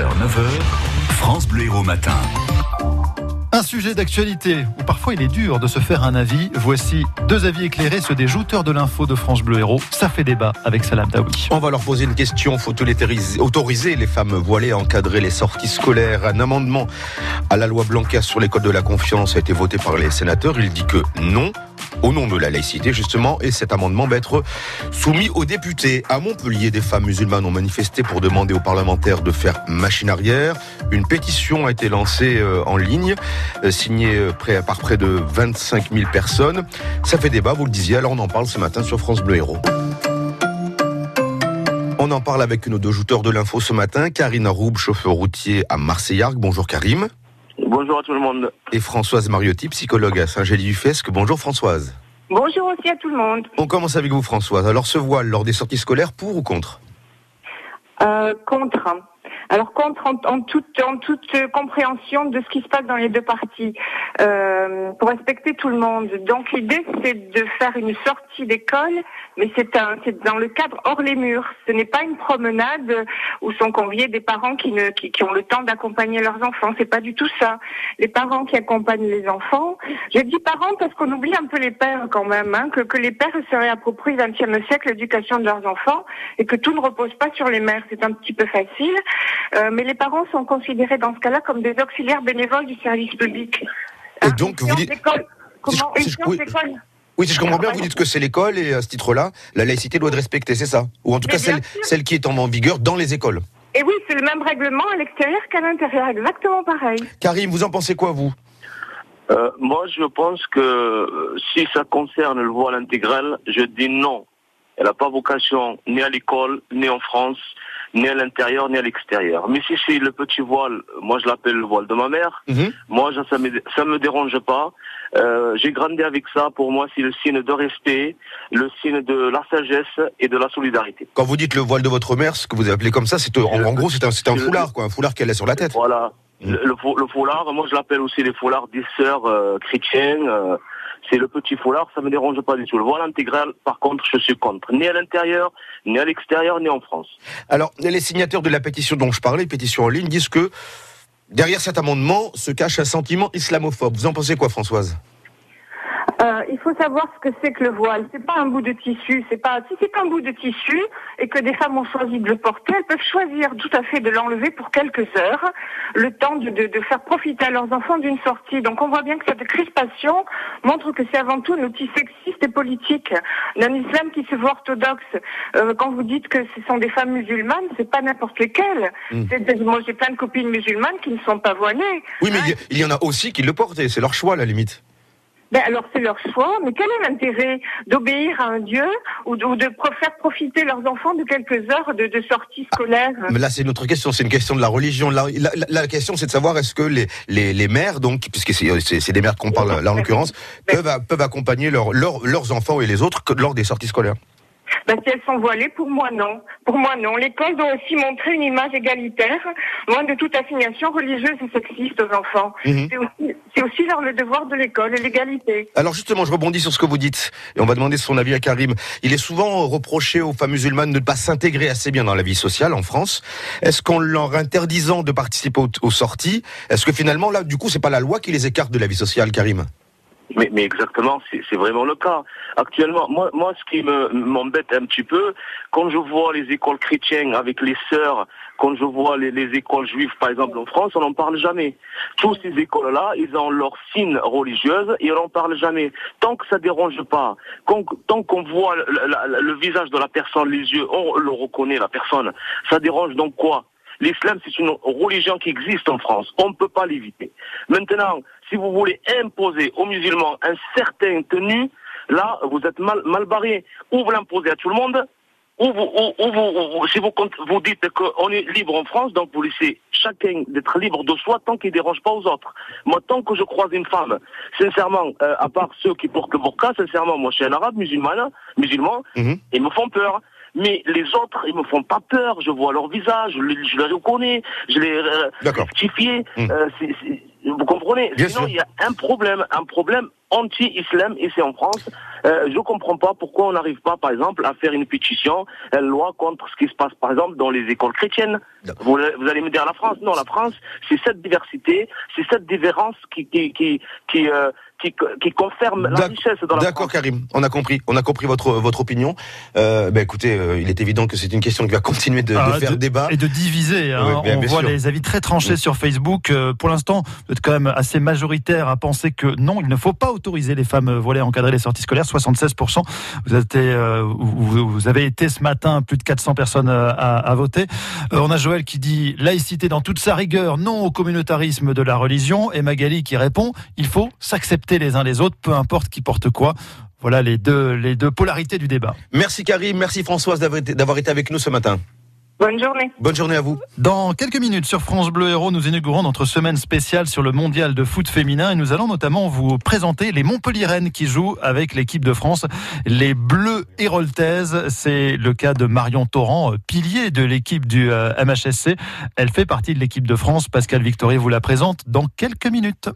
6h, 9h, France Bleu Héros Matin. Un sujet d'actualité où parfois il est dur de se faire un avis. Voici deux avis éclairés, ceux des jouteurs de l'info de France Bleu Héros. Ça fait débat avec Salam Daoui. On va leur poser une question. Faut-il autoriser les femmes voilées à encadrer les sorties scolaires Un amendement à la loi Blanca sur l'école de la confiance a été voté par les sénateurs. Il dit que non au nom de la laïcité justement, et cet amendement va être soumis aux députés. À Montpellier, des femmes musulmanes ont manifesté pour demander aux parlementaires de faire machine arrière. Une pétition a été lancée euh, en ligne, euh, signée euh, par près de 25 000 personnes. Ça fait débat, vous le disiez, alors on en parle ce matin sur France Bleu Héros. On en parle avec nos deux jouteurs de l'info ce matin, Karine Roube, chauffeur routier à Marseillargues. Bonjour Karim. Bonjour à tout le monde. Et Françoise Mariotti, psychologue à Saint-Gély-du-Fesque. Bonjour Françoise. Bonjour aussi à tout le monde. On commence avec vous Françoise. Alors ce voile lors des sorties scolaires, pour ou contre? Euh, Contre. Alors contre en, toute, en toute compréhension de ce qui se passe dans les deux parties, euh, pour respecter tout le monde. Donc l'idée c'est de faire une sortie d'école, mais c'est dans le cadre hors les murs. Ce n'est pas une promenade où sont conviés des parents qui ne qui, qui ont le temps d'accompagner leurs enfants. C'est pas du tout ça. Les parents qui accompagnent les enfants. Je dis parents parce qu'on oublie un peu les pères quand même, hein, que, que les pères se réapproprient 20e siècle l'éducation de leurs enfants et que tout ne repose pas sur les mères. C'est un petit peu facile. Euh, mais les parents sont considérés dans ce cas-là comme des auxiliaires bénévoles du service public. Et donc, vous dites... Comment si je, oui, oui, si je comprends bien, vous dites que c'est l'école et à ce titre-là, la laïcité doit être respectée, c'est ça Ou en tout cas, celle, celle qui est en vigueur dans les écoles Et oui, c'est le même règlement à l'extérieur qu'à l'intérieur, exactement pareil. Karim, vous en pensez quoi, vous euh, Moi, je pense que euh, si ça concerne le voile intégral, je dis non. Elle n'a pas vocation ni à l'école, ni en France, ni à l'intérieur ni à l'extérieur. Mais si c'est le petit voile, moi je l'appelle le voile de ma mère, mhm. moi ça me, ça me dérange pas. Euh, j'ai grandi avec ça, pour moi c'est le signe de respect, le signe de la sagesse et de la solidarité. Quand vous dites le voile de votre mère, ce que vous appelez comme ça, c'est en, gros c'est un, un foulard, quoi, un foulard qu'elle a sur la tête. Voilà, mhm. le, le, foulard, moi je l'appelle aussi les foulards des sœurs euh, chrétiennes. Euh, c'est le petit foulard, ça me dérange pas du tout. Le voile intégral, par contre, je suis contre. Ni à l'intérieur, ni à l'extérieur, ni en France. Alors, les signataires de la pétition dont je parlais, pétition en ligne, disent que derrière cet amendement se cache un sentiment islamophobe. Vous en pensez quoi, Françoise? Euh, il faut savoir ce que c'est que le voile. C'est pas un bout de tissu. C'est pas si c'est un bout de tissu et que des femmes ont choisi de le porter, elles peuvent choisir tout à fait de l'enlever pour quelques heures, le temps de, de, de faire profiter à leurs enfants d'une sortie. Donc on voit bien que cette crispation montre que c'est avant tout un outil sexiste et politique d'un islam qui se veut orthodoxe. Euh, quand vous dites que ce sont des femmes musulmanes, c'est pas n'importe lesquelles. Hmm. Moi j'ai plein de copines musulmanes qui ne sont pas voilées. Oui, mais hein. il y en a aussi qui le portent et c'est leur choix à la limite. Ben alors c'est leur choix, mais quel est l'intérêt d'obéir à un Dieu ou de, faire profiter leurs enfants de quelques heures de, de sortie scolaire? Mais là c'est une autre question, c'est une question de la religion. La, la, question c'est de savoir est-ce que les, les, les mères, donc puisque c'est des mères qu'on parle là en l'occurrence, peuvent, peuvent accompagner leurs enfants et les autres lors des sorties scolaires? Ben, si elles sont voilées, pour moi non. Pour moi non. L'école doit aussi montrer une image égalitaire, loin de toute assignation religieuse et sexiste aux enfants. Mhm. C'est aussi, leur le devoir de l'école et l'égalité. Alors justement, je rebondis sur ce que vous dites et on va demander son avis à Karim. Il est souvent reproché aux femmes musulmanes de ne pas s'intégrer assez bien dans la vie sociale en France. Est-ce qu'en leur interdisant de participer aux, aux sorties, est-ce que finalement là, du coup, c'est pas la loi qui les écarte de la vie sociale, Karim? Mais, mais exactement, c'est vraiment le cas. Actuellement, moi, moi ce qui m'embête un petit peu, quand je vois les écoles chrétiennes avec les sœurs, quand je vois les, les écoles juives, par exemple, en France, on n'en parle jamais. Toutes ces écoles-là, ils ont leur signe religieuse et on n'en parle jamais. Tant que ça dérange pas, tant qu'on voit le, le, visage de la personne, les yeux, on le reconnaît, la personne, ça dérange donc quoi? L'islam, c'est une religion qui existe en France. On ne peut pas l'éviter. Maintenant, si vous voulez imposer aux musulmans un certain tenue, là, vous êtes mal, mal barré. Ou vous l'imposez à tout le monde, ou, vous, ou, vous, si vous, vous dites qu'on est libre en France, donc vous laissez chacun d'être libre de soi tant qu'il ne dérange pas aux autres. Moi, tant que je croise une femme, sincèrement, euh, à part ceux qui portent le burqa, sincèrement, moi je suis un arabe musulman, musulman, mhm. ils me font peur. Mais les autres, ils me font pas peur. Je vois leur visage, je les, reconnais, je les euh, rectifie. Mhm. Euh, vous comprenez? Comprenez Bien Sinon, sûr. il y a un problème, un problème anti-islam ici en France. Euh, je comprends pas pourquoi on n'arrive pas, par exemple, à faire une pétition, une loi contre ce qui se passe, par exemple, dans les écoles chrétiennes. Vous, vous allez me dire la France Non, la France, c'est cette diversité, c'est cette différence qui qui qui qui, euh, qui, qui confirme la richesse dans la D'accord. Karim. On a compris. On a compris votre votre opinion. Euh, ben écoutez, euh, il est évident que c'est une question qui va continuer de, de Ah, faire débat. Et de diviser. hein. Oui, bien- On bien voit sûr. les avis très tranchés Oui. sur Facebook. Euh, pour l'instant, vous êtes quand même assez majoritaire à penser que non, il ne faut pas autoriser les femmes voilées à encadrer les sorties scolaires. 76%. Vous, êtes, euh, vous, vous avez été ce matin plus de 400 personnes à, à voter. Euh, on a Joël qui dit laïcité dans toute sa rigueur, non au communautarisme de la religion. Et Magali qui répond il faut s'accepter les uns les autres, peu importe qui porte quoi. Voilà les deux, les deux polarités du débat. Merci Karim, merci Françoise d'avoir été, avec nous ce matin. Bonne journée. Bonne journée à vous. Dans quelques minutes sur France Bleu Héros, nous inaugurons notre semaine spéciale sur le mondial de foot féminin et nous allons notamment vous présenter les Montpellierennes qui jouent avec l'équipe de France, les Bleus héroltaises. C'est le cas de Marion Torrent, euh, pilier de l'équipe du euh, MHSC. Elle fait partie de l'équipe de France. Pascal Victory vous la présente dans quelques minutes.